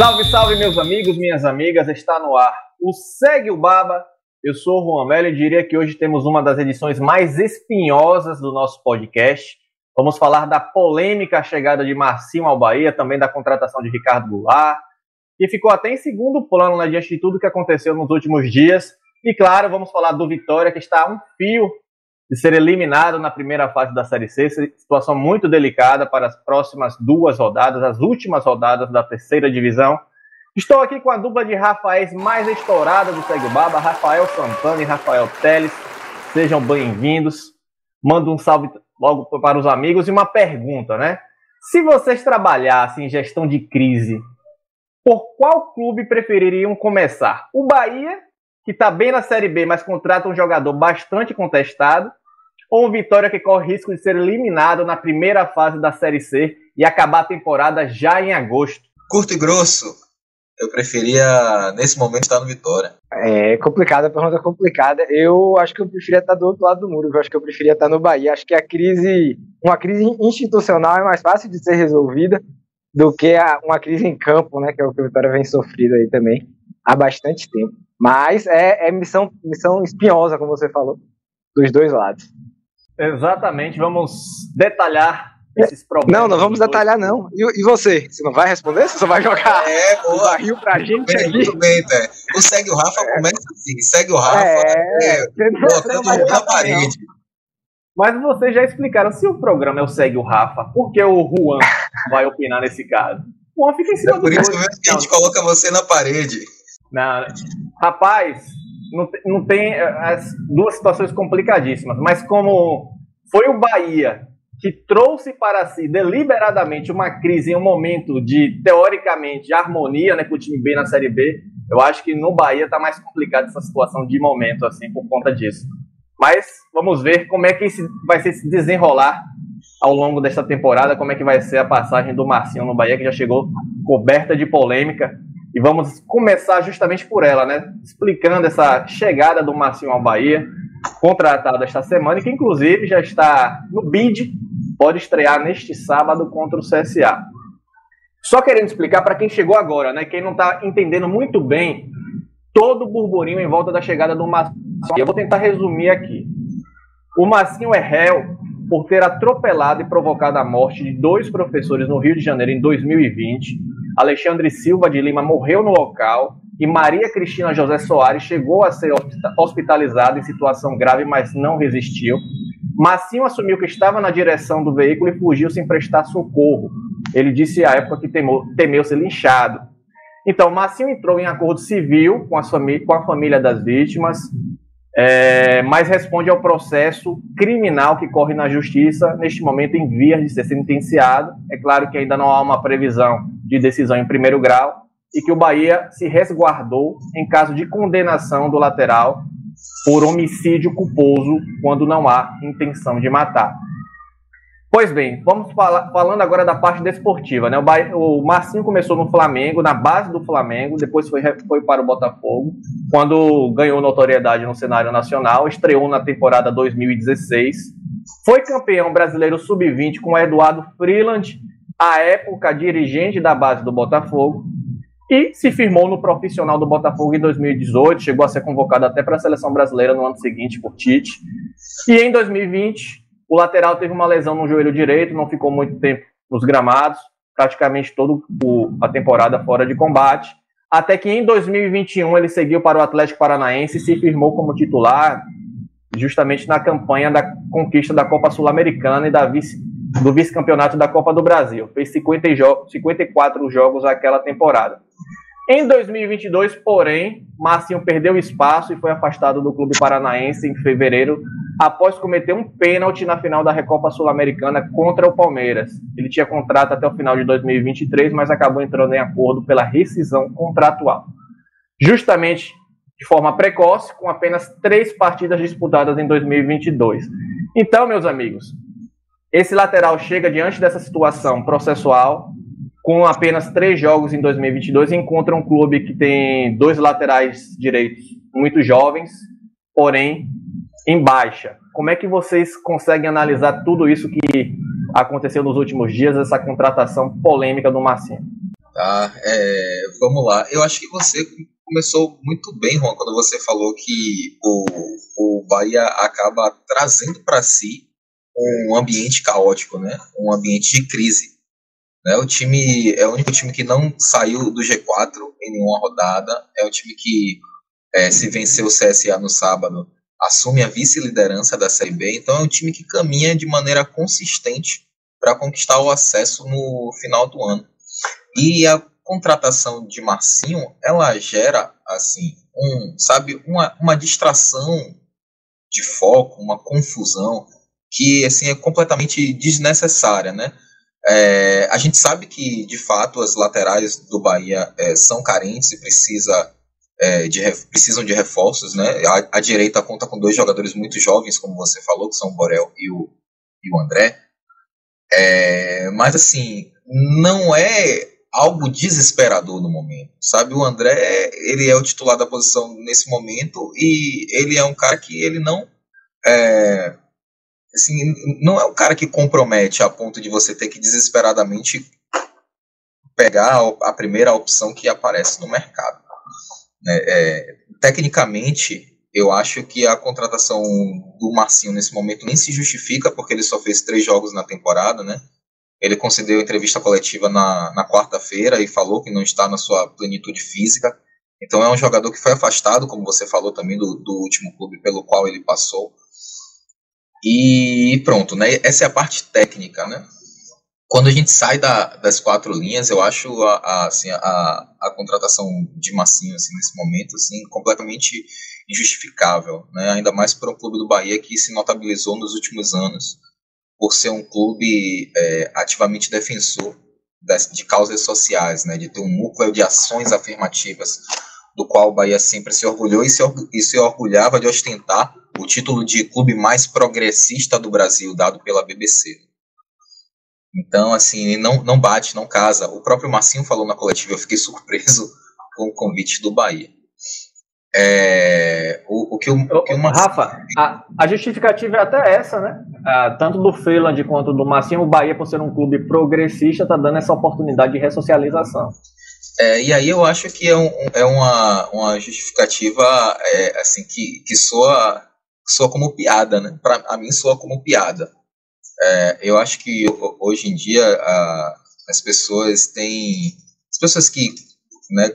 Salve, salve, meus amigos, minhas amigas, está no ar o Segue o Baba. Eu sou o Juan Melo e diria que hoje temos uma das edições mais espinhosas do nosso podcast. Vamos falar da polêmica chegada de Marcinho ao Bahia, também da contratação de Ricardo Goulart, que ficou até em segundo plano né, diante de tudo que aconteceu nos últimos dias. E claro, vamos falar do Vitória, que está a um fio de ser eliminado na primeira fase da Série C. Situação muito delicada para as próximas duas rodadas, as últimas rodadas da terceira divisão. Estou aqui com a dupla de Rafaéis mais estourada do Segue Baba, Rafael Santana e Rafael Teles. Sejam bem-vindos. Mando um salve logo para os amigos e uma pergunta, né? Se vocês trabalhassem em gestão de crise, por qual clube prefeririam começar? O Bahia, que está bem na Série B, mas contrata um jogador bastante contestado, ou um Vitória que corre risco de ser eliminado na primeira fase da Série C e acabar a temporada já em agosto? Curto e grosso, eu preferia, nesse momento, estar no Vitória. É complicada, a pergunta é complicada. Eu acho que eu preferia estar do outro lado do muro, eu acho que eu preferia estar no Bahia. Acho que a crise, uma crise institucional é mais fácil de ser resolvida do que a, uma crise em campo, né, que é o que o Vitória vem sofrendo aí também há bastante tempo. Mas é, é missão, missão espinhosa, como você falou, dos dois lados. Exatamente, vamos detalhar esses problemas. Não, não vamos detalhar, não. E, e, você? Você não vai responder? Você só vai jogar é, boa. o barril pra gente bem, aqui? Tudo bem, né? O Segue o Rafa é. começa assim, segue o Rafa, é, é, colocando o na parede. Mas vocês já explicaram, se o programa é o Segue o Rafa, por que o Juan vai opinar nesse caso? O Juan fica em cima é do Por isso mesmo que a gente coloca você na parede. Não, rapaz, não, não tem é, as duas situações complicadíssimas, mas como foi o Bahia que trouxe para si deliberadamente uma crise em um momento de, teoricamente, harmonia né, com o time B na Série B, eu acho que no Bahia está mais complicada essa situação de momento, assim, por conta disso. Mas vamos ver como é que esse, vai ser se desenrolar ao longo desta temporada, como é que vai ser a passagem do Marcinho no Bahia, que já chegou coberta de polêmica. E vamos começar justamente por ela, né? Explicando essa chegada do Marcinho ao Bahia, contratado esta semana, e que inclusive já está no bid, pode estrear neste sábado contra o CSA. Só querendo explicar para quem chegou agora, né? Quem não está entendendo muito bem todo o burburinho em volta da chegada do Marcinho. Eu vou tentar resumir aqui. O Marcinho é réu por ter atropelado e provocado a morte de dois professores no Rio de Janeiro em 2020 Alexandre Silva de Lima morreu no local e Maria Cristina José Soares chegou a ser hospitalizada em situação grave, mas não resistiu. Massinho assumiu que estava na direção do veículo e fugiu sem prestar socorro. Ele disse à época que temou, temeu ser linchado. Então, Massinho entrou em acordo civil com, com a família das vítimas, é, mas responde ao processo criminal que corre na justiça, neste momento em vias de ser sentenciado. É claro que ainda não há uma previsão de decisão em primeiro grau e que o Bahia se resguardou em caso de condenação do lateral por homicídio culposo quando não há intenção de matar. Pois bem, vamos falar, falando agora da parte desportiva. Né? O, Bahia, o Marcinho começou no Flamengo, na base do Flamengo, depois foi, foi para o Botafogo, quando ganhou notoriedade no cenário nacional, estreou na temporada 2016, foi campeão brasileiro sub-20 com o Eduardo Freeland, à época dirigente da base do Botafogo, e se firmou no profissional do Botafogo em 2018, chegou a ser convocado até para a seleção brasileira no ano seguinte por Tite. E em 2020 o lateral teve uma lesão no joelho direito, não ficou muito tempo nos gramados, praticamente toda a temporada fora de combate. Até que em 2021 ele seguiu para o Atlético Paranaense e se firmou como titular, justamente na campanha da conquista da Copa Sul-Americana e da vice, do vice-campeonato da Copa do Brasil. Fez 50 jo 54 jogos naquela temporada. Em 2022, porém, Marcinho perdeu espaço e foi afastado do clube paranaense em fevereiro, após cometer um pênalti na final da Recopa Sul-Americana contra o Palmeiras. Ele tinha contrato até o final de 2023, mas acabou entrando em acordo pela rescisão contratual. justamente de forma precoce, com apenas três partidas disputadas em 2022. Então, meus amigos, esse lateral chega diante dessa situação processual, com apenas três jogos em 2022, e encontra um clube que tem dois laterais direitos muito jovens, porém em baixa. Como é que vocês conseguem analisar tudo isso que aconteceu nos últimos dias, essa contratação polêmica do Marcinho? Tá, é, vamos lá. Eu acho que você começou muito bem, Juan, quando você falou que o, o Bahia acaba trazendo para si um ambiente caótico, né? Um ambiente de crise. Né? O time é o único time que não saiu do G4 em nenhuma rodada. É o time que é, se venceu o CSA no sábado assume a vice-liderança da Série B. Então é um time que caminha de maneira consistente para conquistar o acesso no final do ano. E a contratação de Marcinho, ela gera, assim, um, sabe, uma, uma distração de foco, uma confusão que, assim, é completamente desnecessária, né? É, a gente sabe que, de fato, as laterais do Bahia é, são carentes e precisa, é, de, precisam de reforços, né? A, a, direita conta com dois jogadores muito jovens, como você falou, que são o Borel e o, e o André. É, mas, assim, não é algo desesperador no momento, sabe? O André, ele é o titular da posição nesse momento e ele é um cara que ele não é, assim, não é um cara que compromete a ponto de você ter que desesperadamente pegar a primeira opção que aparece no mercado. É, é, tecnicamente, eu acho que a contratação do Marcinho nesse momento nem se justifica, porque ele só fez três jogos na temporada, né? Ele concedeu entrevista coletiva na, na quarta-feira e falou que não está na sua plenitude física. Então é um jogador que foi afastado, como você falou também, do, do último clube pelo qual ele passou. E pronto, né? Essa é a parte técnica, né? Quando a gente sai da, das quatro linhas, eu acho a, a, assim, a, a contratação de Massinho assim, nesse momento assim, completamente injustificável, né? ainda mais para um clube do Bahia que se notabilizou nos últimos anos por ser um clube é, ativamente defensor das, de causas sociais, né, de ter um núcleo de ações afirmativas, do qual o Bahia sempre se orgulhou e se, e se orgulhava de ostentar o título de clube mais progressista do Brasil, dado pela BBC. Então, assim, não, não bate, não casa. O próprio Marcinho falou na coletiva, eu fiquei surpreso com o convite do Bahia. É, o, o, que o, o que uma... Rafa, a, a, justificativa é até essa, né? Ah, tanto do Freeland quanto do Massinho, o Bahia, por ser um clube progressista, está dando essa oportunidade de ressocialização. É, e aí eu acho que é, um, é uma, uma justificativa é, assim que, que soa, soa como piada, né? Para a mim soa como piada. É, eu acho que hoje em dia a, as pessoas têm as pessoas que né,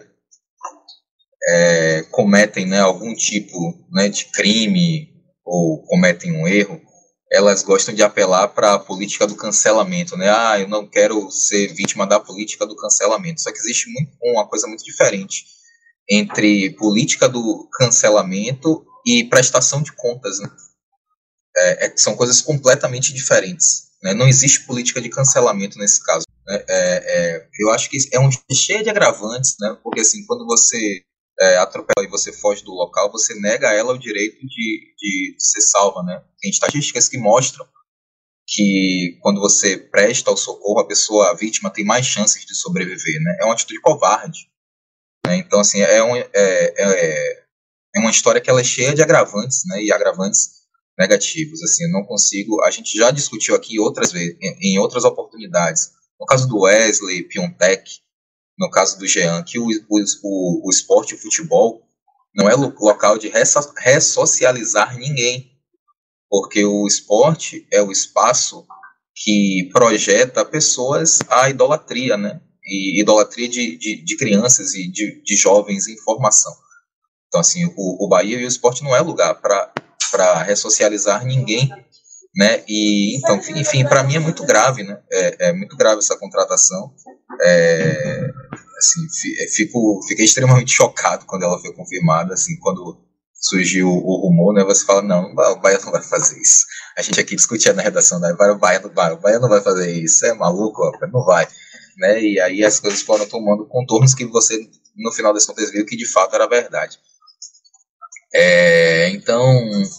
é, cometem né, algum tipo né, de crime ou cometem um erro, elas gostam de apelar para a política do cancelamento, né? Ah, eu não quero ser vítima da política do cancelamento. Só que existe muito, uma coisa muito diferente entre política do cancelamento e prestação de contas, né? É, é, são coisas completamente diferentes. Né? Não existe política de cancelamento nesse caso. Né? É, é eu acho que é um cheio de agravantes, né? Porque assim, quando você é, atropela e você foge do local, você nega a ela o direito de, de, de ser salva, né? Tem estatísticas que mostram que quando você presta o socorro, a pessoa, a vítima, tem mais chances de sobreviver, né? É uma atitude covarde. Né? Então, assim, é, um, é, é, é, uma história que ela é cheia de agravantes, né? E agravantes negativos, assim, eu não consigo... A gente já discutiu aqui outras vezes, em, outras oportunidades, no caso do Wesley, Piontek, no caso do Jean, que o, o, o esporte, o futebol, não é local de ressocializar ninguém, porque o esporte é o espaço que projeta pessoas à idolatria, né? E idolatria de, de, de crianças e de, de, jovens em formação. Então, assim, o, o Bahia e o esporte não é lugar para ressocializar ninguém, né? E, então, enfim, para mim é muito grave, né? É, é muito grave essa contratação. É, assim, é, fico, fiquei extremamente chocado quando ela foi confirmada, assim, quando surgiu o rumor, né, você fala, não, o Bahia não vai fazer isso. A gente aqui discutia na redação, né, o Bahia não vai, o Bahia não vai fazer isso, é maluco, ó, não vai. Né, e aí as coisas foram tomando contornos que você no final das contas viu que de fato era verdade. É, então,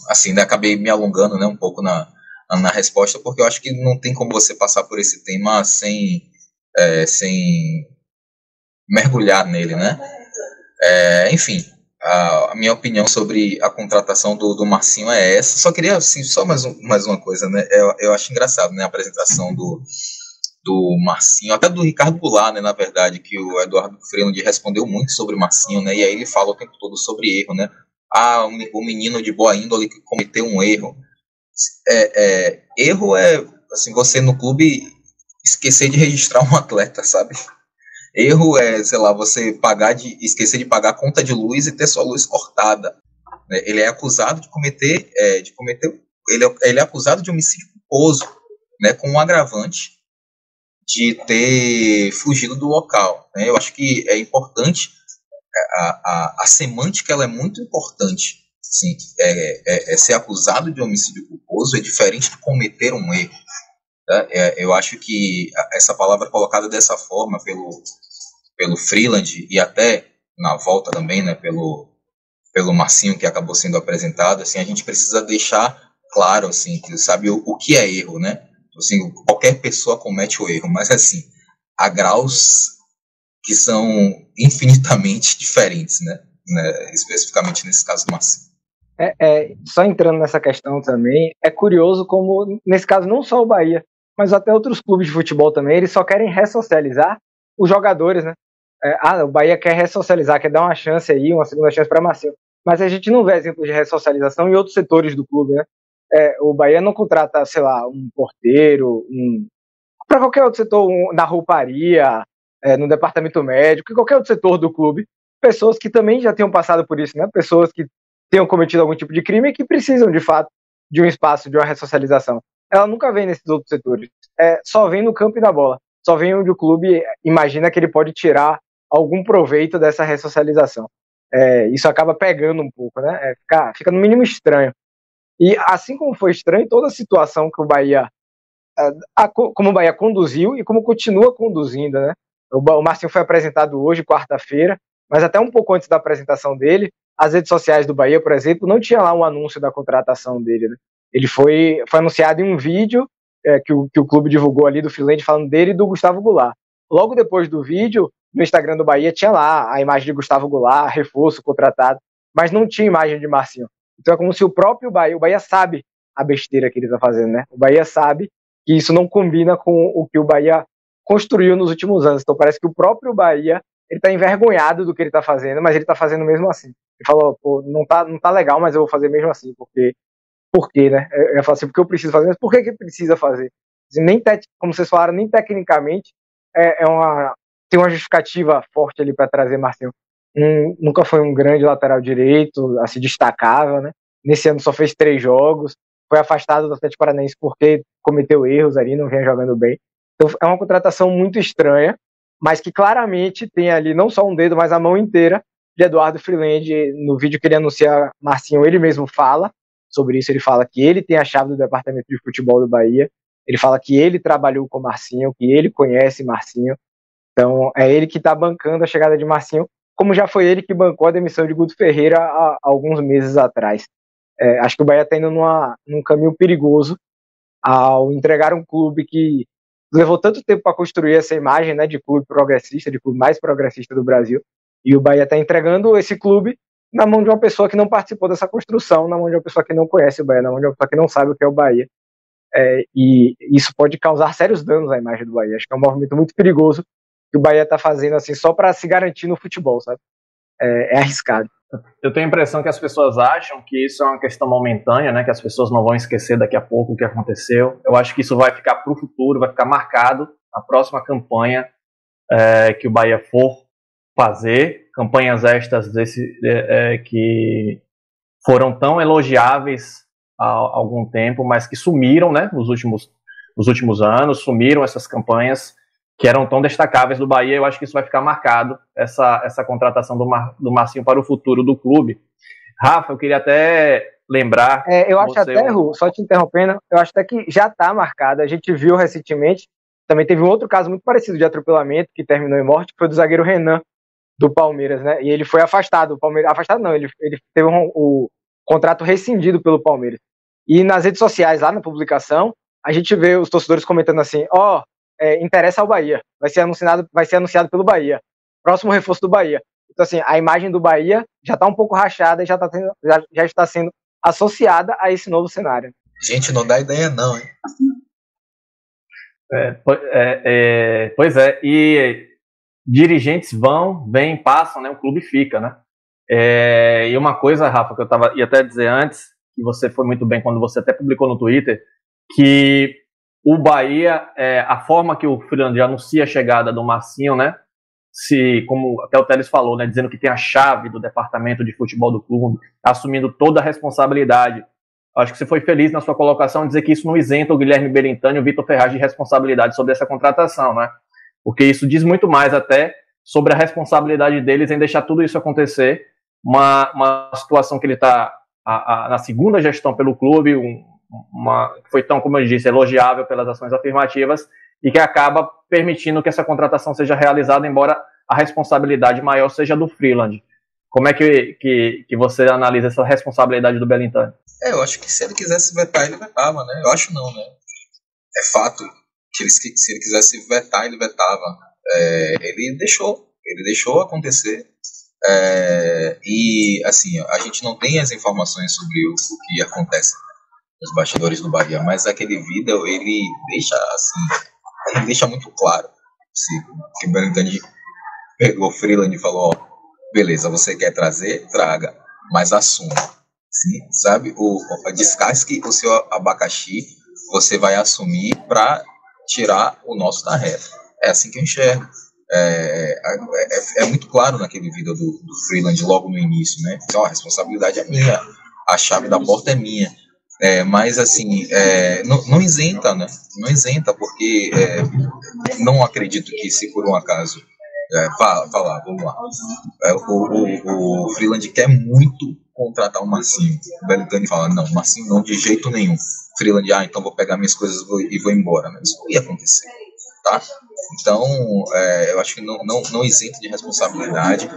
assim, acabei me alongando né, um pouco na, na resposta, porque eu acho que não tem como você passar por esse tema sem, é, sem mergulhar nele, né? É, enfim, a, a, minha opinião sobre a contratação do, do Marcinho é essa. Só queria, assim, só mais, um, mais uma coisa, né? Eu, eu acho engraçado, né, a apresentação do, do Marcinho, até do Ricardo Goulart, né, na verdade, que o Eduardo Freire respondeu muito sobre o Marcinho, né, e aí ele fala o tempo todo sobre erro, né, ah, o menino de boa índole que cometeu um erro. É, é, erro é, assim, você no clube esquecer de registrar um atleta, sabe? Erro é, sei lá, você pagar de, esquecer de pagar a conta de luz e ter sua luz cortada. Né? Ele é acusado de cometer, é, de cometer, ele é, ele é acusado de homicídio culposo, né, com um agravante de ter fugido do local. Né? Eu acho que é importante a, a, a semântica ela é muito importante. Sim, é, é, é, ser acusado de homicídio culposo é diferente de cometer um erro. Tá? É, eu acho que essa palavra colocada dessa forma pelo, pelo Freeland e até na volta também, né, pelo, pelo Marcinho que acabou sendo apresentado, assim, a gente precisa deixar claro, assim, que sabe o, o que é erro, né? Assim, qualquer pessoa comete o erro, mas assim, há graus que são infinitamente diferentes, né? né? Especificamente nesse caso do Marcinho. É, é, só entrando nessa questão também, é curioso como, nesse caso, não só o Bahia, mas até outros clubes de futebol também, eles só querem ressocializar os jogadores, né? É, ah, o Bahia quer ressocializar, quer dar uma chance aí, uma segunda chance para Marcinho. Mas a gente não vê exemplos de ressocialização em outros setores do clube, né? É, o Bahia não contrata, sei lá, um porteiro, um, para qualquer outro setor, um, na rouparia, é, no departamento médico, em qualquer outro setor do clube, pessoas que também já tenham passado por isso, né? Pessoas que tenham cometido algum tipo de crime e que precisam, de fato, de um espaço, de uma ressocialização. Ela nunca vem nesses outros setores. É, só vem no campo e na bola. Só vem onde o clube imagina que ele pode tirar algum proveito dessa ressocialização. É, isso acaba pegando um pouco, né? É, fica, fica no mínimo estranho. E assim como foi estranho toda a situação que o Bahia, a, como o Bahia conduziu e como continua conduzindo, né? O Marcinho foi apresentado hoje, quarta-feira, mas até um pouco antes da apresentação dele, as redes sociais do Bahia, por exemplo, não tinha lá um anúncio da contratação dele. Né? Ele foi, foi anunciado em um vídeo é, que, o, que o clube divulgou ali do Finlândia falando dele e do Gustavo Goulart. Logo depois do vídeo, no Instagram do Bahia tinha lá a imagem de Gustavo Goulart, reforço contratado, mas não tinha imagem de Marcinho. Então é como se o próprio Bahia, o Bahia sabe a besteira que ele está fazendo, né? O Bahia sabe que isso não combina com o que o Bahia construiu nos últimos anos. Então parece que o próprio Bahia ele está envergonhado do que ele está fazendo, mas ele está fazendo mesmo assim. Ele falou, pô, não tá, não tá legal, mas eu vou fazer mesmo assim, porque, por quê, né? Eu ia falar assim, porque eu preciso fazer, mas por que que precisa fazer? Assim, nem como vocês falaram, nem tecnicamente é, é uma tem uma justificativa forte ali para trazer Marcinho. Um, nunca foi um grande lateral direito, assim, destacável, né? Nesse ano só fez três jogos, foi afastado do Atlético Paranaense porque cometeu erros ali, não vinha jogando bem. Então é uma contratação muito estranha, mas que claramente tem ali não só um dedo, mas a mão inteira de Eduardo Freeland. No vídeo que ele anuncia Marcinho, ele mesmo fala sobre isso. Ele fala que ele tem a chave do departamento de futebol do Bahia. Ele fala que ele trabalhou com Marcinho, que ele conhece Marcinho. Então é ele que está bancando a chegada de Marcinho, como já foi ele que bancou a demissão de Guto Ferreira há, há alguns meses atrás. É, acho que o Bahia está indo numa, num caminho perigoso ao entregar um clube que levou tanto tempo para construir essa imagem né, de clube progressista, de clube mais progressista do Brasil, e o Bahia está entregando esse clube na mão de uma pessoa que não participou dessa construção, na mão de uma pessoa que não conhece o Bahia, na mão de uma pessoa que não sabe o que é o Bahia. É, e isso pode causar sérios danos à imagem do Bahia. Acho que é um movimento muito perigoso que o Bahia está fazendo assim só para se garantir no futebol, sabe? É, é arriscado. Eu tenho a impressão que as pessoas acham que isso é uma questão momentânea, né? Que as pessoas não vão esquecer daqui a pouco o que aconteceu. Eu acho que isso vai ficar para o futuro, vai ficar marcado na próxima campanha é, que o Bahia for fazer. Campanhas estas desse, é, é, que foram tão elogiáveis há algum tempo, mas que sumiram, né? Nos últimos, nos últimos anos, sumiram essas campanhas que eram tão destacáveis do Bahia. Eu acho que isso vai ficar marcado, essa, essa contratação do, Mar, do Marcinho para o futuro do clube. Rafa, eu queria até lembrar. É, eu acho até, Ru, só te interrompendo, eu acho até que já está marcado. A gente viu recentemente, também teve um outro caso muito parecido de atropelamento que terminou em morte, que foi do zagueiro Renan, do Palmeiras, né? E ele foi afastado. O Palmeiras, afastado não, ele, ele teve um, o contrato rescindido pelo Palmeiras. E nas redes sociais, lá na publicação, a gente vê os torcedores comentando assim: ó, oh, é, interessa ao Bahia, vai ser anunciado, vai ser anunciado pelo Bahia, próximo reforço do Bahia. Então assim, a imagem do Bahia já está um pouco rachada e já, tá tendo, já, já está sendo associada a esse novo cenário. Gente, não dá ideia não, hein? É, é, é, pois é, e dirigentes vão, vêm, passam, né? O clube fica, né? É, e uma coisa, Rafa, que eu tava, ia até dizer antes, que você foi muito bem quando você até publicou no Twitter, que o Bahia, é, a forma que o Fernando anuncia a chegada do Marcinho, né? Se, como até o Teles falou, né, dizendo que tem a chave do departamento de futebol do clube, assumindo toda a responsabilidade. Acho que você foi feliz na sua colocação dizer que isso não isenta o Guilherme Berintani e o Vitor Ferraz de responsabilidade sobre essa contratação, né? Porque isso diz muito mais até sobre a responsabilidade deles em deixar tudo isso acontecer. Uma, uma situação que ele está na segunda gestão pelo clube, um, uma, foi tão, como eu disse, elogiável pelas ações afirmativas e que acaba permitindo que essa contratação seja realizada, embora a responsabilidade maior seja do Freeland. Como é que, que, que você analisa essa responsabilidade do Belintani? É, eu acho que se ele quisesse vetar, ele vetava, né? Eu acho não, né? É fato que ele, se ele quisesse vetar, ele vetava. É, ele deixou, ele deixou acontecer. É, e, assim, a gente não tem as informações sobre o, o que acontece nos bastidores do Bahia, mas aquele vídeo ele deixa assim, ele deixa muito claro se que o Berentani pegou Freeland e falou, ó, beleza, você quer trazer, traga, mas assuma, sim, sabe, o, o descasque o seu abacaxi, você vai assumir para tirar o nosso da reta. É assim que eu enxergo. É, é, é, muito claro naquele vídeo do, do Freeland logo no início, né? Então, a responsabilidade é minha, a chave da porta é minha. É, mas assim, é, não, não, isenta, né? Não isenta, porque é, não acredito que se por um acaso. É, fala, fala, vamos lá. É, o, o, o Freeland quer muito contratar o Marcinho. O Belitani fala: não, Marcinho não, de jeito nenhum. Freeland, ah, então vou pegar minhas coisas e vou embora. Mas isso não ia acontecer, tá? Então, é, eu acho que não, não, não isenta de responsabilidade.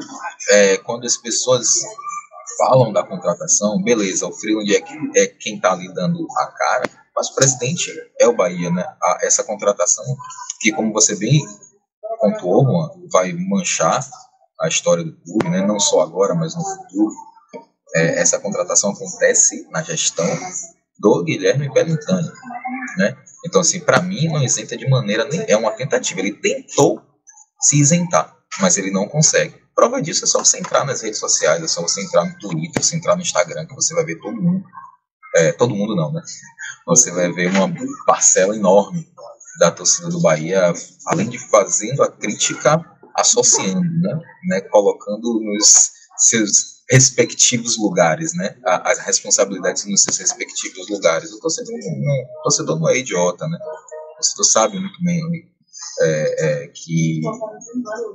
Quando as pessoas falam da contratação, beleza, o Freeland é, é quem está ali dando a cara, mas o presidente é o Bahia, né? A, essa contratação, que como você bem pontuou, Juan, vai manchar a história do clube, né? não só agora, mas no futuro. É, essa contratação acontece na gestão do Guilherme Bellintani, né? Então, assim, para mim não isenta de maneira nem é uma tentativa. Ele tentou se isentar, mas ele não consegue. Prova disso é só você entrar nas redes sociais, é só você entrar no Twitter, você entrar no Instagram, que você vai ver todo mundo. É, todo mundo não, né? Você vai ver uma parcela enorme da torcida do Bahia, além de fazendo a crítica, associando, né? né? Colocando nos seus respectivos lugares, né? As responsabilidades nos seus respectivos lugares. O torcedor não, o torcedor não é idiota, né? O torcedor sabe muito bem é, é, que,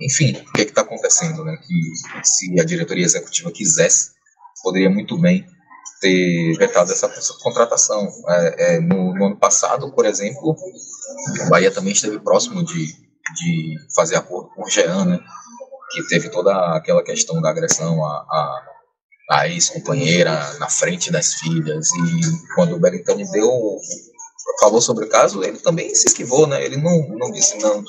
enfim, o que é está acontecendo, né? Que se a diretoria executiva quisesse, poderia muito bem ter vetado essa, contratação. É, é, no, no, ano passado, por exemplo, o Bahia também esteve próximo de, de fazer acordo com o Jean, né? Que teve toda aquela questão da agressão a, a, a ex-companheira na frente das filhas. E quando o Belintani deu falou sobre o caso, ele também se esquivou, né? Ele não, não disse não,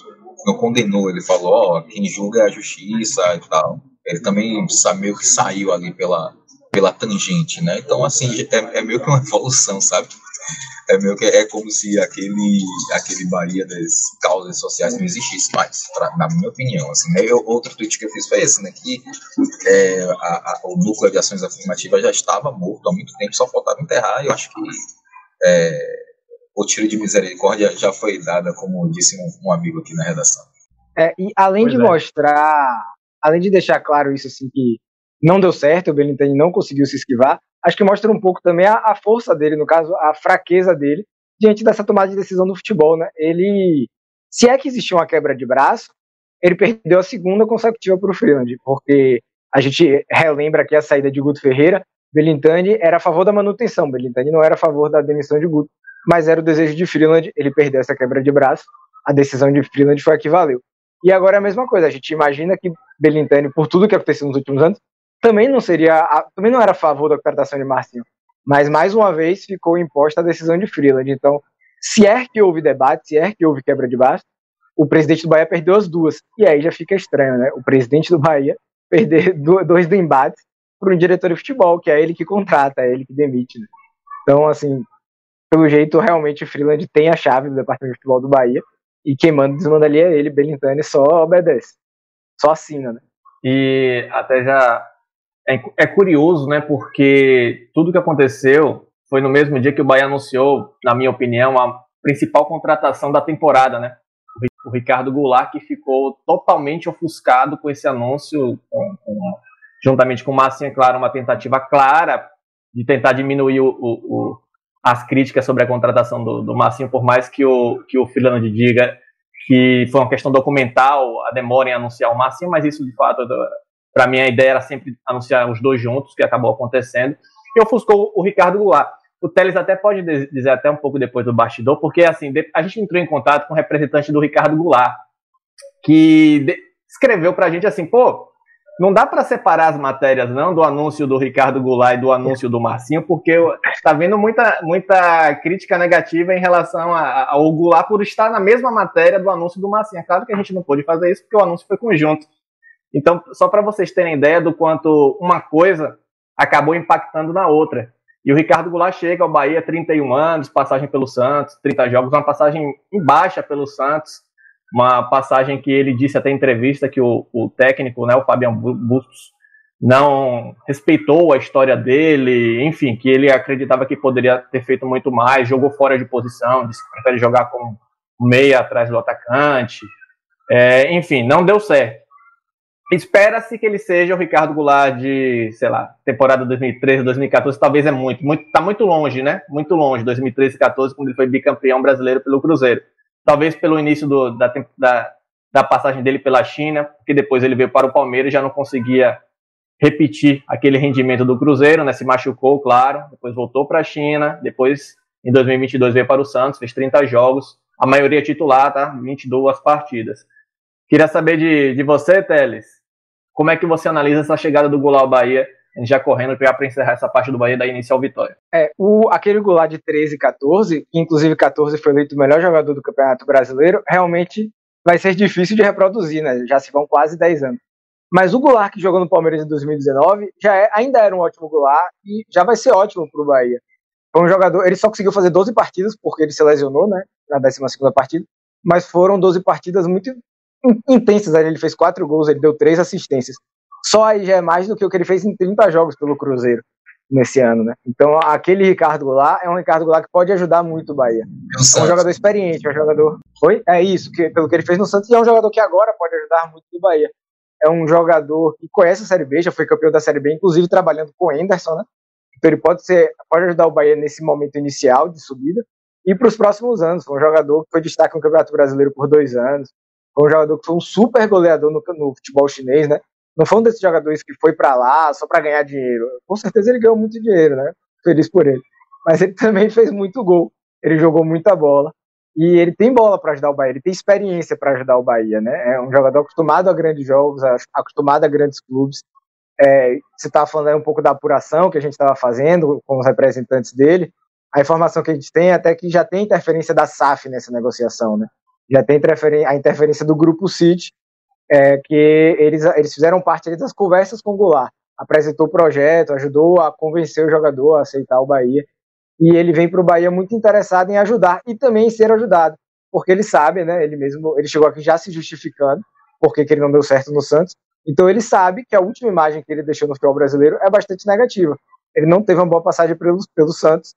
não condenou, ele falou, ó, quem julga é a justiça e tal. Ele também sabe, meio que saiu ali pela, pela tangente, né? Então, assim, é, é meio que uma evolução, sabe? É meio que é como se aquele, aquele Bahia das causas sociais não existisse mais, pra, na minha opinião. Assim, né? eu, outro tweet que eu fiz foi esse, né? Que é, a, a, o núcleo de ações afirmativas já estava morto há muito tempo, só faltava enterrar. E eu acho que é, o tiro de misericórdia já foi dada, como disse um, um amigo aqui na redação. É, e além pois de é. mostrar, além de deixar claro isso assim que não deu certo, o Benintani não conseguiu se esquivar, acho que mostra um pouco também a, a, força dele, no caso, a fraqueza dele diante dessa tomada de decisão do futebol, né? Ele, se é que existia uma quebra de braço, ele perdeu a segunda consecutiva para o Freeland, porque a gente relembra aqui a saída de Guto Ferreira, Belintani era a favor da manutenção, Belintani não era a favor da demissão de Guto mas era o desejo de Freeland, ele perdeu essa quebra de braço, a decisão de Freeland foi a que valeu. E agora é a mesma coisa. A gente imagina que Belintani, por tudo que aconteceu nos últimos anos, também não seria, também não era a favor da contratação de Marcinho. Mas mais uma vez ficou imposta a decisão de Freeland. Então, se é que houve debate, se é que houve quebra de braço, o presidente do Bahia perdeu as duas. E aí já fica estranho, né? O presidente do Bahia perder dois do embate para um diretor de futebol, que é ele que contrata, é ele que demite. Né? Então, assim, pelo jeito, realmente o Freeland tem a chave do departamento de futebol do Bahia. E quem manda desmanda ali é ele, Belintani, só obedece. Só assina, né? E até já é, é curioso, né? Porque tudo que aconteceu foi no mesmo dia que o Bahia anunciou, na minha opinião, a principal contratação da temporada, né? O Ricardo Goulart, que ficou totalmente ofuscado com esse anúncio, com, com, juntamente com o Massinha, claro, uma tentativa clara de tentar diminuir o, o, o, as críticas sobre a contratação do, do Massinho, por mais que o, que o Finlândia diga que foi uma questão documental, a demora em anunciar o Massinho, mas isso de fato para mim, a ideia era sempre anunciar os dois juntos, que acabou acontecendo. E ofuscou o Ricardo Goulart. O Teles até pode dizer até um pouco depois do bastidor, porque assim, a gente entrou em contato com o representante do Ricardo Goulart, que escreveu para a gente assim, pô, não dá para separar as matérias não do anúncio do Ricardo Goulart e do anúncio do Marcinho, porque está vendo muita, muita crítica negativa em relação ao Goulart por estar na mesma matéria do anúncio do Marcinho. É claro que a gente não pôde fazer isso porque o anúncio foi conjunto. Então, só para vocês terem ideia do quanto uma coisa acabou impactando na outra. E o Ricardo Goulart chega ao Bahia, 31 anos, passagem pelo Santos, 30 jogos, uma passagem em baixa pelo Santos, uma passagem que ele disse até em entrevista que o, o técnico, né, o Fabian Bustos, não respeitou a história dele, enfim, que ele acreditava que poderia ter feito muito mais, jogou fora de posição, disse que prefere jogar com meia atrás do atacante, é, enfim, não deu certo. Espera-se que ele seja o Ricardo Goulart de, sei lá, temporada 2013, 2014, talvez é muito, muito, tá muito longe, né? Muito longe, 2013 e 2014, quando ele foi bicampeão brasileiro pelo Cruzeiro. Talvez pelo início do, da, da, da passagem dele pela China, porque depois ele veio para o Palmeiras e já não conseguia repetir aquele rendimento do Cruzeiro, né? Se machucou, claro, depois voltou para a China, depois em 2022 veio para o Santos, fez 30 jogos, a maioria titular, tá? 22 partidas. Queria saber de, de você, Teles, como é que você analisa essa chegada do Goulart ao Bahia, já correndo para encerrar essa parte do Bahia da inicial vitória? É, o, aquele Goulart de 13 e 14, que inclusive 14 foi eleito o melhor jogador do Campeonato Brasileiro, realmente vai ser difícil de reproduzir, né? Já se vão quase 10 anos. Mas o Goulart que jogou no Palmeiras em 2019 já é, ainda era um ótimo Goulart e já vai ser ótimo para o Bahia. Foi um jogador, ele só conseguiu fazer 12 partidas porque ele se lesionou, né? Na 12 partida, mas foram 12 partidas muito intensas. Ele fez quatro gols, ele deu três assistências. Só aí já é mais do que o que ele fez em 30 jogos pelo Cruzeiro nesse ano, né? Então aquele Ricardo lá é um Ricardo lá que pode ajudar muito o Bahia. É um jogador experiente, é um jogador. Foi? É isso, que, pelo que ele fez no Santos, e é um jogador que agora pode ajudar muito o Bahia. É um jogador que conhece a Série B, já foi campeão da Série B, inclusive trabalhando com o Anderson, né? Então ele pode ser, pode ajudar o Bahia nesse momento inicial de subida e para os próximos anos. Foi um jogador que foi destaque no Campeonato Brasileiro por dois anos, foi um jogador que foi um super goleador no, no futebol chinês, né? Não foi um desses jogadores que foi para lá só para ganhar dinheiro. Com certeza ele ganhou muito dinheiro, né? Feliz por ele. Mas ele também fez muito gol. Ele jogou muita bola. E ele tem bola para ajudar o Bahia, ele tem experiência para ajudar o Bahia, né? É um jogador acostumado a grandes jogos, acostumado a grandes clubes. É, você estava falando aí um pouco da apuração que a gente estava fazendo com os representantes dele. A informação que a gente tem é até que já tem interferência da SAF nessa negociação, né? já tem a interferência do grupo City, é, que eles, eles fizeram parte das conversas com o Goulart. Apresentou o projeto, ajudou a convencer o jogador a aceitar o Bahia. E ele vem para o Bahia muito interessado em ajudar e também em ser ajudado, porque ele sabe, né? Ele mesmo ele chegou aqui já se justificando porque que ele não deu certo no Santos. Então ele sabe que a última imagem que ele deixou no futebol brasileiro é bastante negativa. Ele não teve uma boa passagem pelo, pelo Santos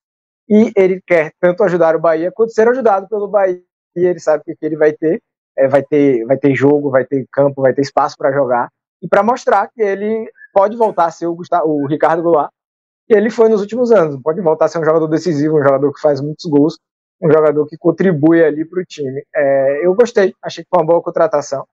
e ele quer tanto ajudar o Bahia quanto ser ajudado pelo Bahia e ele sabe que ele vai ter, é, vai ter, vai ter jogo, vai ter campo, vai ter espaço para jogar e para mostrar que ele pode voltar a ser o, Gustavo, o Ricardo Goulart que ele foi nos últimos anos. Pode voltar a ser um jogador decisivo, um jogador que faz muitos gols, um jogador que contribui ali para o time. É, eu gostei, achei que foi uma boa contratação.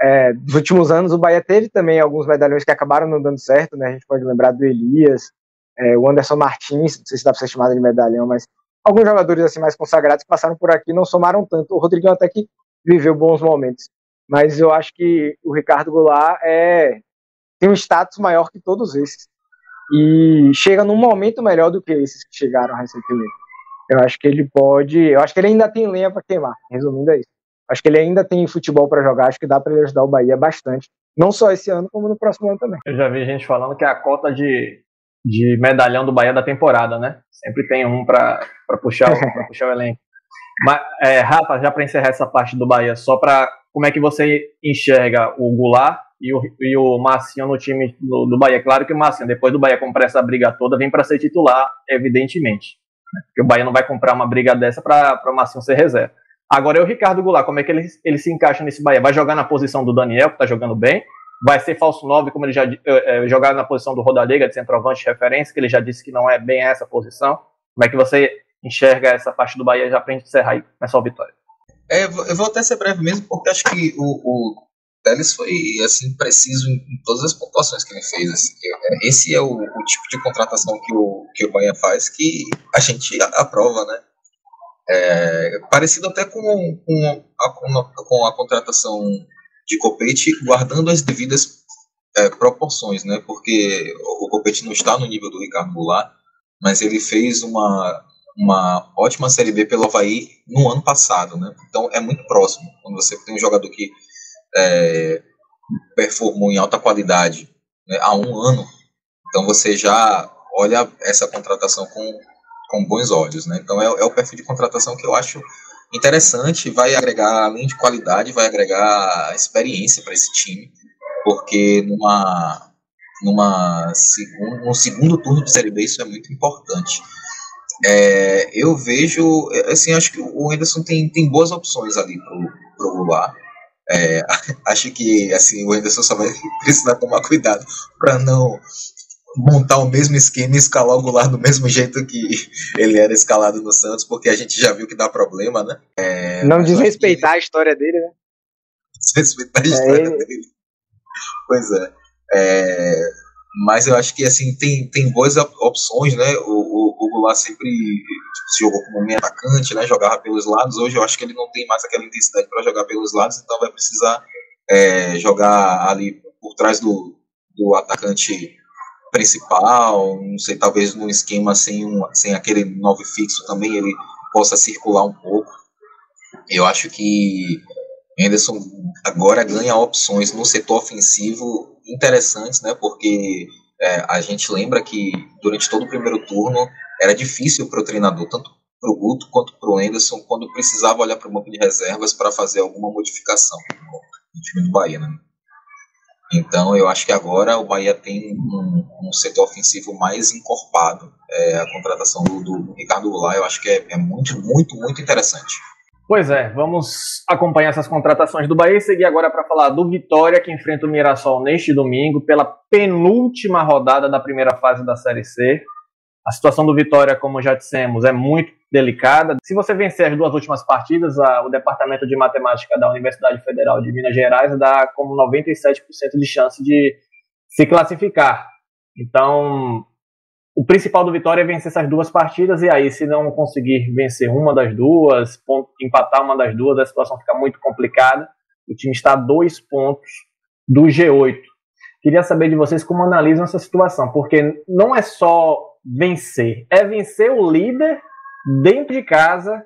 É, nos últimos anos, o Bahia teve também alguns medalhões que acabaram não dando certo, né? A gente pode lembrar do Elias, é, o Anderson Martins, não sei se dá para ser chamado de medalhão, mas alguns jogadores assim mais consagrados que passaram por aqui não somaram tanto. O Rodrigão até que viveu bons momentos. mas eu acho que o Ricardo Goulart é, tem um status maior que todos esses. E chega num momento melhor do que esses que chegaram recentemente. Eu acho que ele pode. Eu acho que ele ainda tem lenha para queimar, resumindo é isso. Acho que ele ainda tem futebol para jogar, acho que dá para ele ajudar o Bahia bastante. Não só esse ano, como no próximo ano também. Eu já vi gente falando que é a cota de, de medalhão do Bahia da temporada, né? Sempre tem um para puxar, o, puxar o elenco. Mas, é, Rafa, já para encerrar essa parte do Bahia, só para como é que você enxerga o Goulart e o, e o Marcinho no time do, do Bahia? Claro que o Marcinho, depois do Bahia comprar essa briga toda, vem para ser titular, evidentemente. Né? Porque o Bahia não vai comprar uma briga dessa para o Marcinho ser reserva. Agora é o Ricardo Goulart, como é que ele, ele se encaixa nesse Bahia? Vai jogar na posição do Daniel, que está jogando bem? Vai ser falso 9, como ele já é, jogar na posição do Rodalega, de centroavante de referência, que ele já disse que não é bem essa posição. Como é que você enxerga essa parte do Bahia já para encerrar aí, começar a vitória? É, eu vou até ser breve mesmo, porque acho que o, o Teles foi assim preciso em, todas as pontuações que ele fez. Assim. Esse é o, o, tipo de contratação que o, que o Bahia faz que a gente aprova, né? É, parecido até com, com, a, com, a, com a contratação de Copete, guardando as devidas é, proporções, né? Porque o Copete não está no nível do Ricardo Goulart, mas ele fez uma, uma ótima Série B pelo Havaí no ano passado, né? Então é muito próximo. Quando você tem um jogador que é, performou em alta qualidade né, há um ano, então você já olha essa contratação com, com bons olhos, né? Então é, é o perfil de contratação que eu acho interessante, vai agregar, além de qualidade, vai agregar experiência para esse time, porque numa, numa segundo, no segundo turno de Série B isso é muito importante. É, eu vejo, assim, acho que o Anderson tem, tem boas opções ali pro, o Goulart. É, acho que assim o Anderson só vai precisar tomar cuidado para não montar o mesmo esquema e escalar o Goulart do mesmo jeito que ele era escalado no Santos, porque a gente já viu que dá problema, né? É, não desrespeitar a história dele, né? Desrespeitar a história é, dele. Pois é. é. Mas eu acho que assim tem, tem boas opções, né? O, o, o Goulart sempre se jogou como meio atacante, né? Jogava pelos lados. Hoje eu acho que ele não tem mais aquela intensidade para jogar pelos lados, então vai precisar é, jogar ali por trás do, do atacante principal, não sei, talvez num esquema sem, um, sem aquele nove fixo também ele possa circular um pouco. Eu acho que Henderson agora ganha opções no setor ofensivo interessantes, né? Porque é, a gente lembra que durante todo o primeiro turno era difícil para o treinador, tanto para o Guto quanto para o Anderson, quando precisava olhar para o banco de reservas para fazer alguma modificação no time do Bahia. Né? Então, eu acho que agora o Bahia tem um, um setor ofensivo mais encorpado. É, a contratação do, do, Ricardo Goulart, eu acho que é, é, muito, muito, muito interessante. Pois é, vamos acompanhar essas contratações do Bahia e seguir agora para falar do Vitória, que enfrenta o Mirassol neste domingo, pela penúltima rodada da primeira fase da Série C. A situação do Vitória, como já dissemos, é muito delicada. Se você vencer as duas últimas partidas, a, o Departamento de Matemática da Universidade Federal de Minas Gerais dá como 97% de chance de se classificar. Então, o principal do Vitória é vencer essas duas partidas, e aí, se não conseguir vencer uma das duas, empatar uma das duas, a situação fica muito complicada. O time está a dois pontos do G8. Queria saber de vocês como analisam essa situação, porque não é só vencer. É vencer o líder dentro de casa,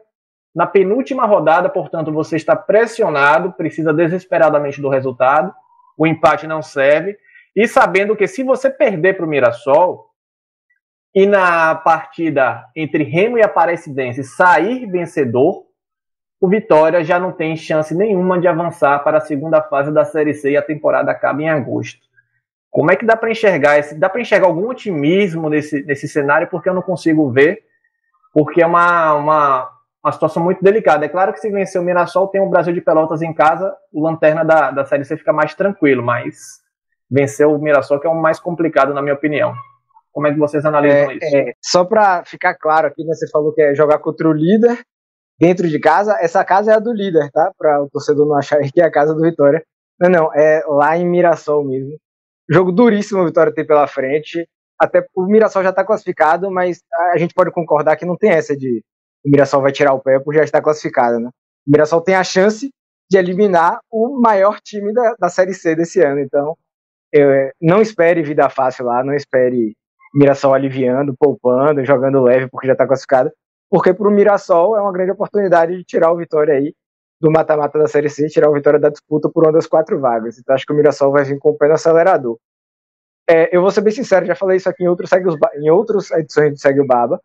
na penúltima rodada, portanto, você está pressionado, precisa desesperadamente do resultado, o empate não serve, e sabendo que se você perder para o Mirassol, e na partida entre Remo e Aparecidense sair vencedor, o Vitória já não tem chance nenhuma de avançar para a segunda fase da Série C e a temporada acaba em agosto. Como é que dá para enxergar esse, dá para enxergar algum otimismo nesse, nesse cenário? Porque eu não consigo ver, porque é uma, uma, uma situação muito delicada. É claro que se vencer o Mirassol, tem o Brasil de Pelotas em casa, o lanterna da, da Série C fica mais tranquilo, mas vencer o Mirassol que é o mais complicado, na minha opinião. Como é que vocês analisam é, isso? É, só para ficar claro aqui, né, você falou que é jogar contra o líder dentro de casa. Essa casa é a do líder, tá? Para o torcedor não achar que é a casa do Vitória. Não, não, é lá em Mirassol mesmo. Jogo duríssimo o Vitória tem pela frente. Até o Mirassol já está classificado, mas a gente pode concordar que não tem essa de o Mirassol vai tirar o pé por já estar classificado, né? O Mirassol tem a chance de eliminar o maior time da, da Série C desse ano. Então, eu, é, não espere vida fácil lá, não espere Mirassol aliviando, poupando, jogando leve porque já está classificado, porque para o Mirassol é uma grande oportunidade de tirar o Vitória aí do mata-mata da Série C, tirar o Vitória da disputa por uma das quatro vagas. Então acho que o Mirassol vai vir com o pé no acelerador. É, eu vou ser bem sincero, já falei isso aqui em outros, em outras edições do Segue o Baba.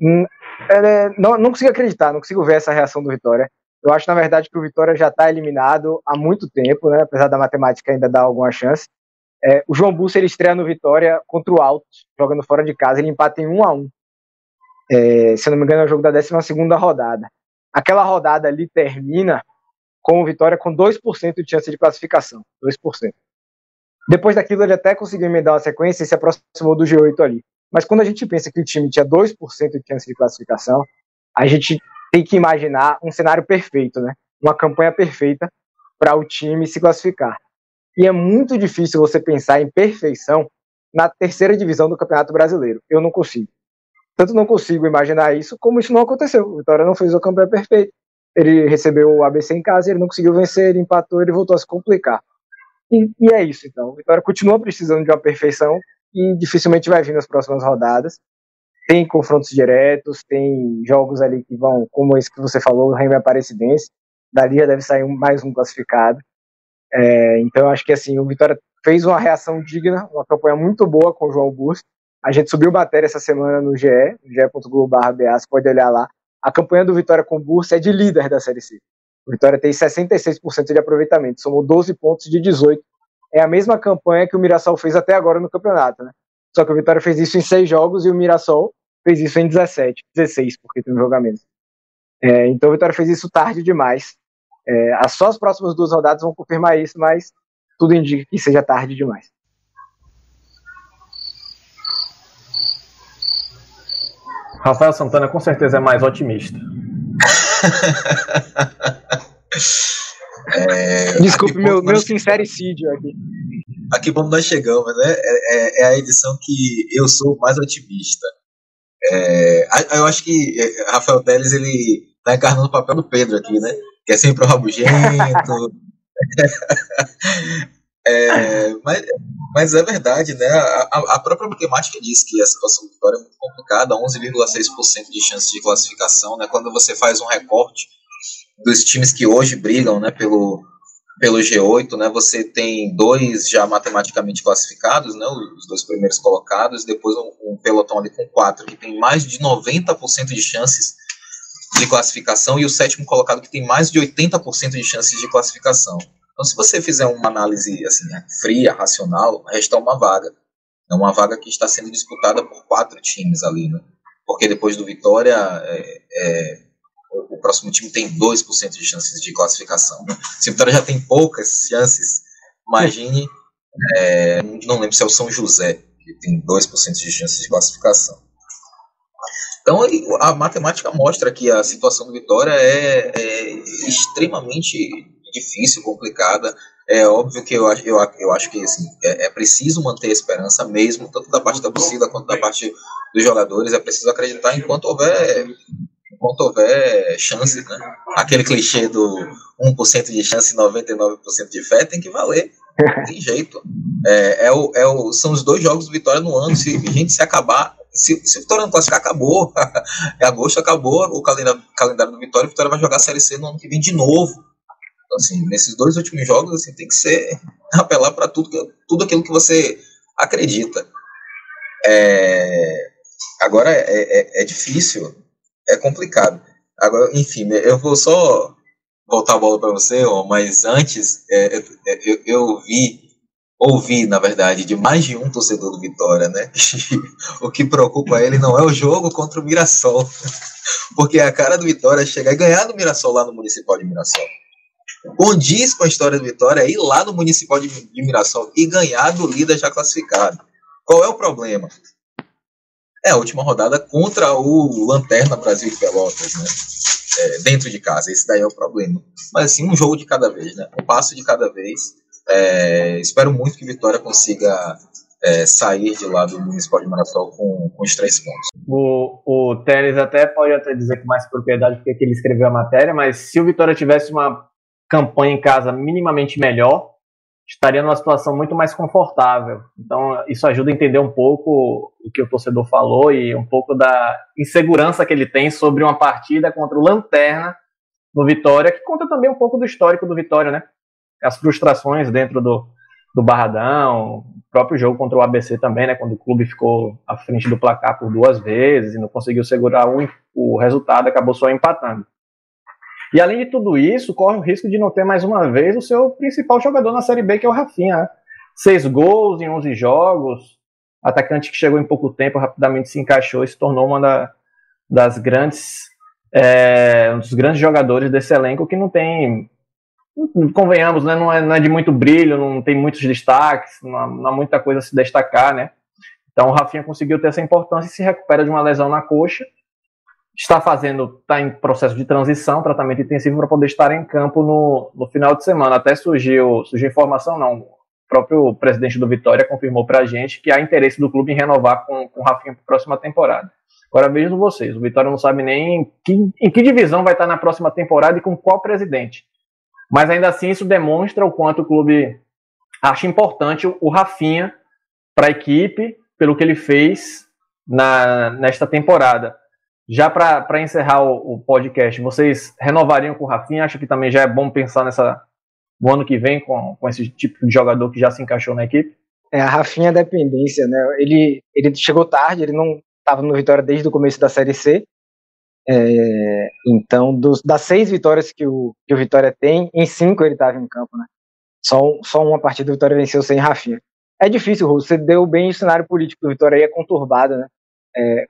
Hum, é, não, não consigo acreditar, não consigo ver essa reação do Vitória. Eu acho, na verdade, que o Vitória já está eliminado há muito tempo, né? apesar da matemática ainda dar alguma chance. É, o João Bussa ele estreia no Vitória contra o Alto, jogando fora de casa, ele empata em 1 a 1 é, Se eu não me engano, é o jogo da 12 rodada. Aquela rodada ali termina com o Vitória com 2% de chance de classificação. 2%. Depois daquilo, ele até conseguiu emendar uma sequência e se aproximou do G8 ali. Mas quando a gente pensa que o time tinha 2% de chance de classificação, a gente tem que imaginar um cenário perfeito, né? Uma campanha perfeita para o time se classificar. E é muito difícil você pensar em perfeição na terceira divisão do Campeonato Brasileiro. Eu não consigo. Tanto não consigo imaginar isso, como isso não aconteceu. O Vitória não fez a campanha perfeita. Ele recebeu o ABC em casa, ele não conseguiu vencer, ele empatou, ele voltou a se complicar. E, e é isso, então. O Vitória continua precisando de uma perfeição e dificilmente vai vir nas próximas rodadas. Tem confrontos diretos, tem jogos ali que vão, como esse que você falou, o Remy Aparecidense. Dali já deve sair mais um classificado. É, então, acho que assim, o Vitória fez uma reação digna, uma campanha muito boa com o João Busto. A gente subiu matéria essa semana no GE, ge.globo.ba, pode olhar lá. A campanha do Vitória com o Bursa é de líder da Série C. O Vitória tem 66% de aproveitamento, somou 12 pontos de 18. É a mesma campanha que o Mirassol fez até agora no campeonato, né? Só que o Vitória fez isso em seis jogos e o Mirassol fez isso em 17, 16, porque tem um jogamento. É, então o Vitória fez isso tarde demais. É, só as próximas duas rodadas vão confirmar isso, mas tudo indica que seja tarde demais. Rafael Santana com certeza é mais otimista. é, Desculpe meu, meu sincericídio aqui. Aqui como nós chegamos, né? É, é, é, a edição que eu sou mais otimista. É, eu acho que é, Rafael Teles ele tá encarnando o papel do Pedro aqui, né? Que é sempre o rabugento. é, mas, mas é verdade, né? A, a, própria matemática diz que a situação do Vitória é muito complicada, 11,6% de chance de classificação, né? Quando você faz um recorte dos times que hoje brigam, né, pelo, pelo G8, né, você tem dois já matematicamente classificados, né, os dois primeiros colocados, depois um, um pelotão ali com quatro que tem mais de 90% de chances de classificação e o sétimo colocado que tem mais de 80% de chances de classificação. Então, se você fizer uma análise assim, fria, racional, resta uma vaga. É uma vaga que está sendo disputada por quatro times ali, né? Porque depois do Vitória, é, é, o, o, próximo time tem 2% de chances de classificação. Né? Se o Vitória já tem poucas chances, imagine, é, não lembro se é o São José, que tem 2% de chances de classificação. Então a matemática mostra que a situação do Vitória é, é extremamente difícil, complicada. É óbvio que eu, eu, eu acho que assim, é, é, preciso manter a esperança mesmo, tanto da parte da torcida quanto da parte dos jogadores. É preciso acreditar enquanto houver, enquanto houver chances. Né? Aquele clichê do 1% de chance e 99% de fé tem que valer. Não tem jeito. É, é, o, é o, são os dois jogos do Vitória no ano. Se a gente se acabar, se, se Vitória não classificar, acabou. é agosto, acabou o calendário, calendário do Vitória. Vitória vai jogar a Série C no ano que vem de novo. Então, assim, nesses dois últimos jogos, assim, tem que ser apelar para tudo, tudo aquilo que você acredita. É, agora é, é, é, difícil, é complicado. Agora, enfim, eu vou só voltar a bola para você, mas antes é, é, eu, eu vi ouvi, na verdade, de mais de um torcedor do Vitória, né? o que preocupa ele não é o jogo contra o Mirassol, porque a cara do Vitória é chegar e ganhar do Mirassol lá no Municipal de Mirassol. Condiz com a história do Vitória é ir lá no Municipal de, de Mirassol e ganhar do líder já classificado. Qual é o problema? É a última rodada contra o Lanterna Brasil e Pelotas, né? É, dentro de casa, esse daí é o problema. Mas assim, um jogo de cada vez, né? Um passo de cada vez é, espero muito que Vitória consiga é, sair de lá do Municipal de Marassol com, com os três pontos. O, o Teres até pode até dizer com mais propriedade porque ele escreveu a matéria, mas se o Vitória tivesse uma campanha em casa minimamente melhor, estaria numa situação muito mais confortável. Então, isso ajuda a entender um pouco o que o torcedor falou e um pouco da insegurança que ele tem sobre uma partida contra o Lanterna no Vitória, que conta também um pouco do histórico do Vitória, né? As frustrações dentro do, do Barradão, o próprio jogo contra o ABC também, né? Quando o clube ficou à frente do placar por duas vezes e não conseguiu segurar o, o resultado, acabou só empatando. E além de tudo isso, corre o risco de não ter mais uma vez o seu principal jogador na Série B, que é o Rafinha. Né? Seis gols em 11 jogos, atacante que chegou em pouco tempo, rapidamente se encaixou e se tornou uma da, das grandes, é, um dos grandes jogadores desse elenco que não tem, convenhamos, né, não, é, não é de muito brilho, não tem muitos destaques, não há, não há muita coisa a se destacar, né? Então o Rafinha conseguiu ter essa importância e se recupera de uma lesão na coxa está fazendo, está em processo de transição, tratamento intensivo para poder estar em campo no, no final de semana. Até surgiu, surgiu informação, não, o próprio presidente do Vitória confirmou para a gente que há interesse do clube em renovar com, com o Rafinha para a próxima temporada. Agora vejam vocês, o Vitória não sabe nem em que, em que divisão vai estar na próxima temporada e com qual presidente. Mas ainda assim isso demonstra o quanto o clube acha importante o, Rafinha para a equipe, pelo que ele fez na, nesta temporada. Já para encerrar o, o, podcast, vocês renovariam com o Rafinha? Acho que também já é bom pensar nessa no ano que vem com, com esse tipo de jogador que já se encaixou na equipe? É, a Rafinha é dependência, né? Ele, ele chegou tarde, ele não estava no Vitória desde o começo da Série C. É, então, dos, das seis vitórias que o, que o Vitória tem, em cinco ele estava em campo, né? Só, só uma partida o Vitória venceu sem Rafinha. É difícil, você deu bem o cenário político do Vitória aí é conturbado, né? É,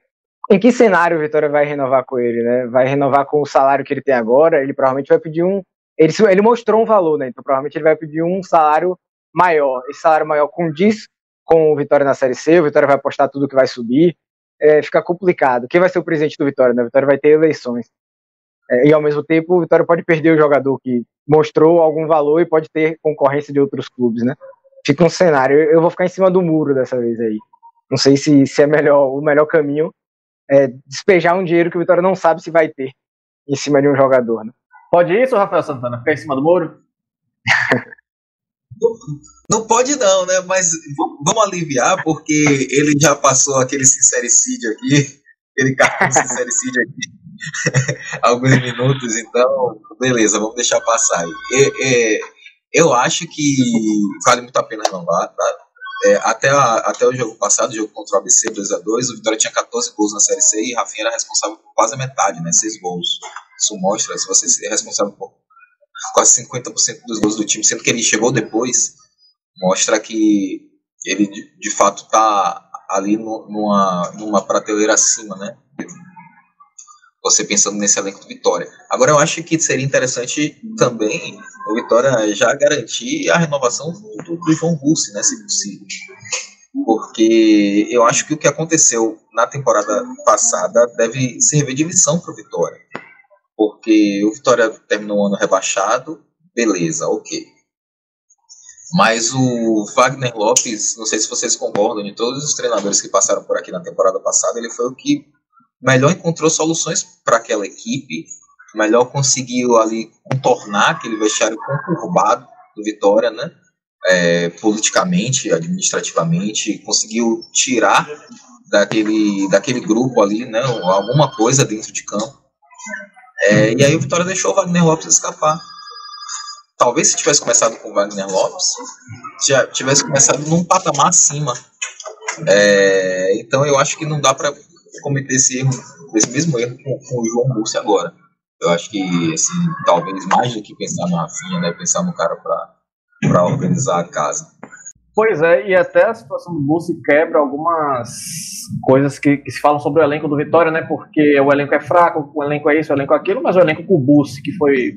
em que cenário o Vitória vai renovar com ele, né? Vai renovar com o salário que ele tem agora? Ele provavelmente vai pedir um. Ele, ele mostrou um valor, né? Então provavelmente ele vai pedir um salário maior. Esse salário maior condiz com o Vitória na Série C, o Vitória vai apostar tudo que vai subir. É, fica complicado. Quem vai ser o presidente do Vitória? Né? O Vitória vai ter eleições. É, e ao mesmo tempo, o Vitória pode perder o jogador que mostrou algum valor e pode ter concorrência de outros clubes, né? Fica um cenário. Eu vou ficar em cima do muro dessa vez aí. Não sei se, se é melhor o melhor caminho é, despejar um dinheiro que o Vitória não sabe se vai ter em cima de um jogador. Né? Pode isso, Rafael Santana? Ficar em cima do muro? Não pode não, né? Mas vamos aliviar, porque ele já passou aquele sincericídio aqui, aquele cartão sincericídio aqui, alguns minutos, então, beleza, vamos deixar passar. E, eu acho que vale muito a pena renovar, tá? É, até, a, até o jogo passado, o jogo contra o ABC 2x2, o Vitória tinha 14 gols na Série C e Rafinha era responsável por quase a metade, né? 6 gols. Isso mostra, se você é responsável por quase 50% dos gols do time, sendo que ele chegou depois, mostra que ele de, de fato está ali no, numa, numa prateleira acima, né? você pensando nesse elenco do Vitória. Agora eu acho que seria interessante também o Vitória já garantir a renovação do, do João Bussi, né, se possível. Porque eu acho que o que aconteceu na temporada passada deve servir de lição para o Vitória. Porque o Vitória terminou o ano rebaixado, beleza, ok. Mas o Wagner Lopes, não sei se vocês concordam, de todos os treinadores que passaram por aqui na temporada passada, ele foi o que melhor encontrou soluções para aquela equipe, melhor conseguiu ali contornar aquele vestiário conturbado do Vitória, né? É, politicamente, administrativamente, conseguiu tirar daquele, daquele grupo ali, né? Alguma coisa dentro de campo. É, e aí o Vitória deixou o Wagner Lopes escapar. Talvez se tivesse começado com o Wagner Lopes, já tivesse começado num patamar acima. É, então eu acho que não dá para cometer esse erro, esse mesmo erro com, com o João Bussi agora. Eu acho que, assim, talvez mais do que pensar no Rafinha, né, pensar no cara para organizar a casa. Pois é, e até a situação do Bussi quebra algumas coisas que, que, se falam sobre o elenco do Vitória, né? Porque o elenco é fraco, o elenco é isso, o elenco é aquilo, mas o elenco com o Bussi, que foi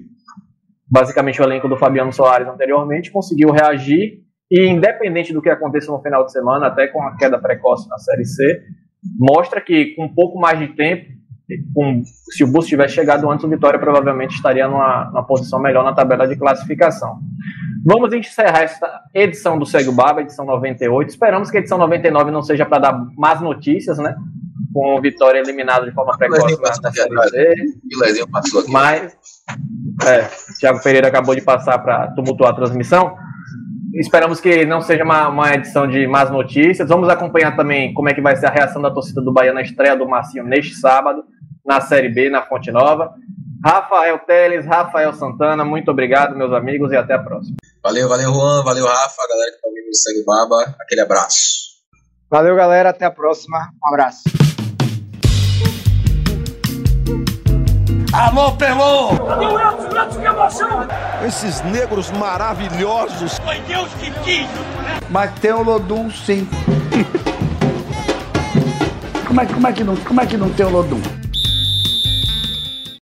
basicamente o elenco do Fabiano Soares anteriormente, conseguiu reagir e independente do que aconteça no final de semana, até com a queda precoce na Série C, mostra que com um pouco mais de tempo, com, se o Bus tivesse chegado antes, o Vitória provavelmente estaria numa, numa posição melhor na tabela de classificação. Vamos encerrar esta edição do Segue o Baba, edição 98. Esperamos que a edição 99 não seja para dar más notícias, né? com o Vitória eliminado de forma precoce na, passou na aqui Série atrás. C. O Lezinho passou aqui. Mas, é, Thiago Pereira acabou de passar para tumultuar a transmissão. Esperamos que não seja uma, uma edição de más notícias. Vamos acompanhar também como é que vai ser a reação da torcida do Bahia na estreia do Marcinho neste sábado, na Série B, na Fonte Nova. Rafael Teles, Rafael Santana, muito obrigado, meus amigos, e até a próxima. Valeu, valeu, Juan. Valeu, Rafa. A galera que tá ouvindo o Segue Baba. Aquele abraço. Valeu, galera. Até a próxima. Um abraço. Alô, Pelô! Cadê o Edson? Edson, que emoção! Esses negros maravilhosos. Foi Deus que quis! Mas tem o Lodum sim. como, é, como, é que não, como é que não tem o Lodum?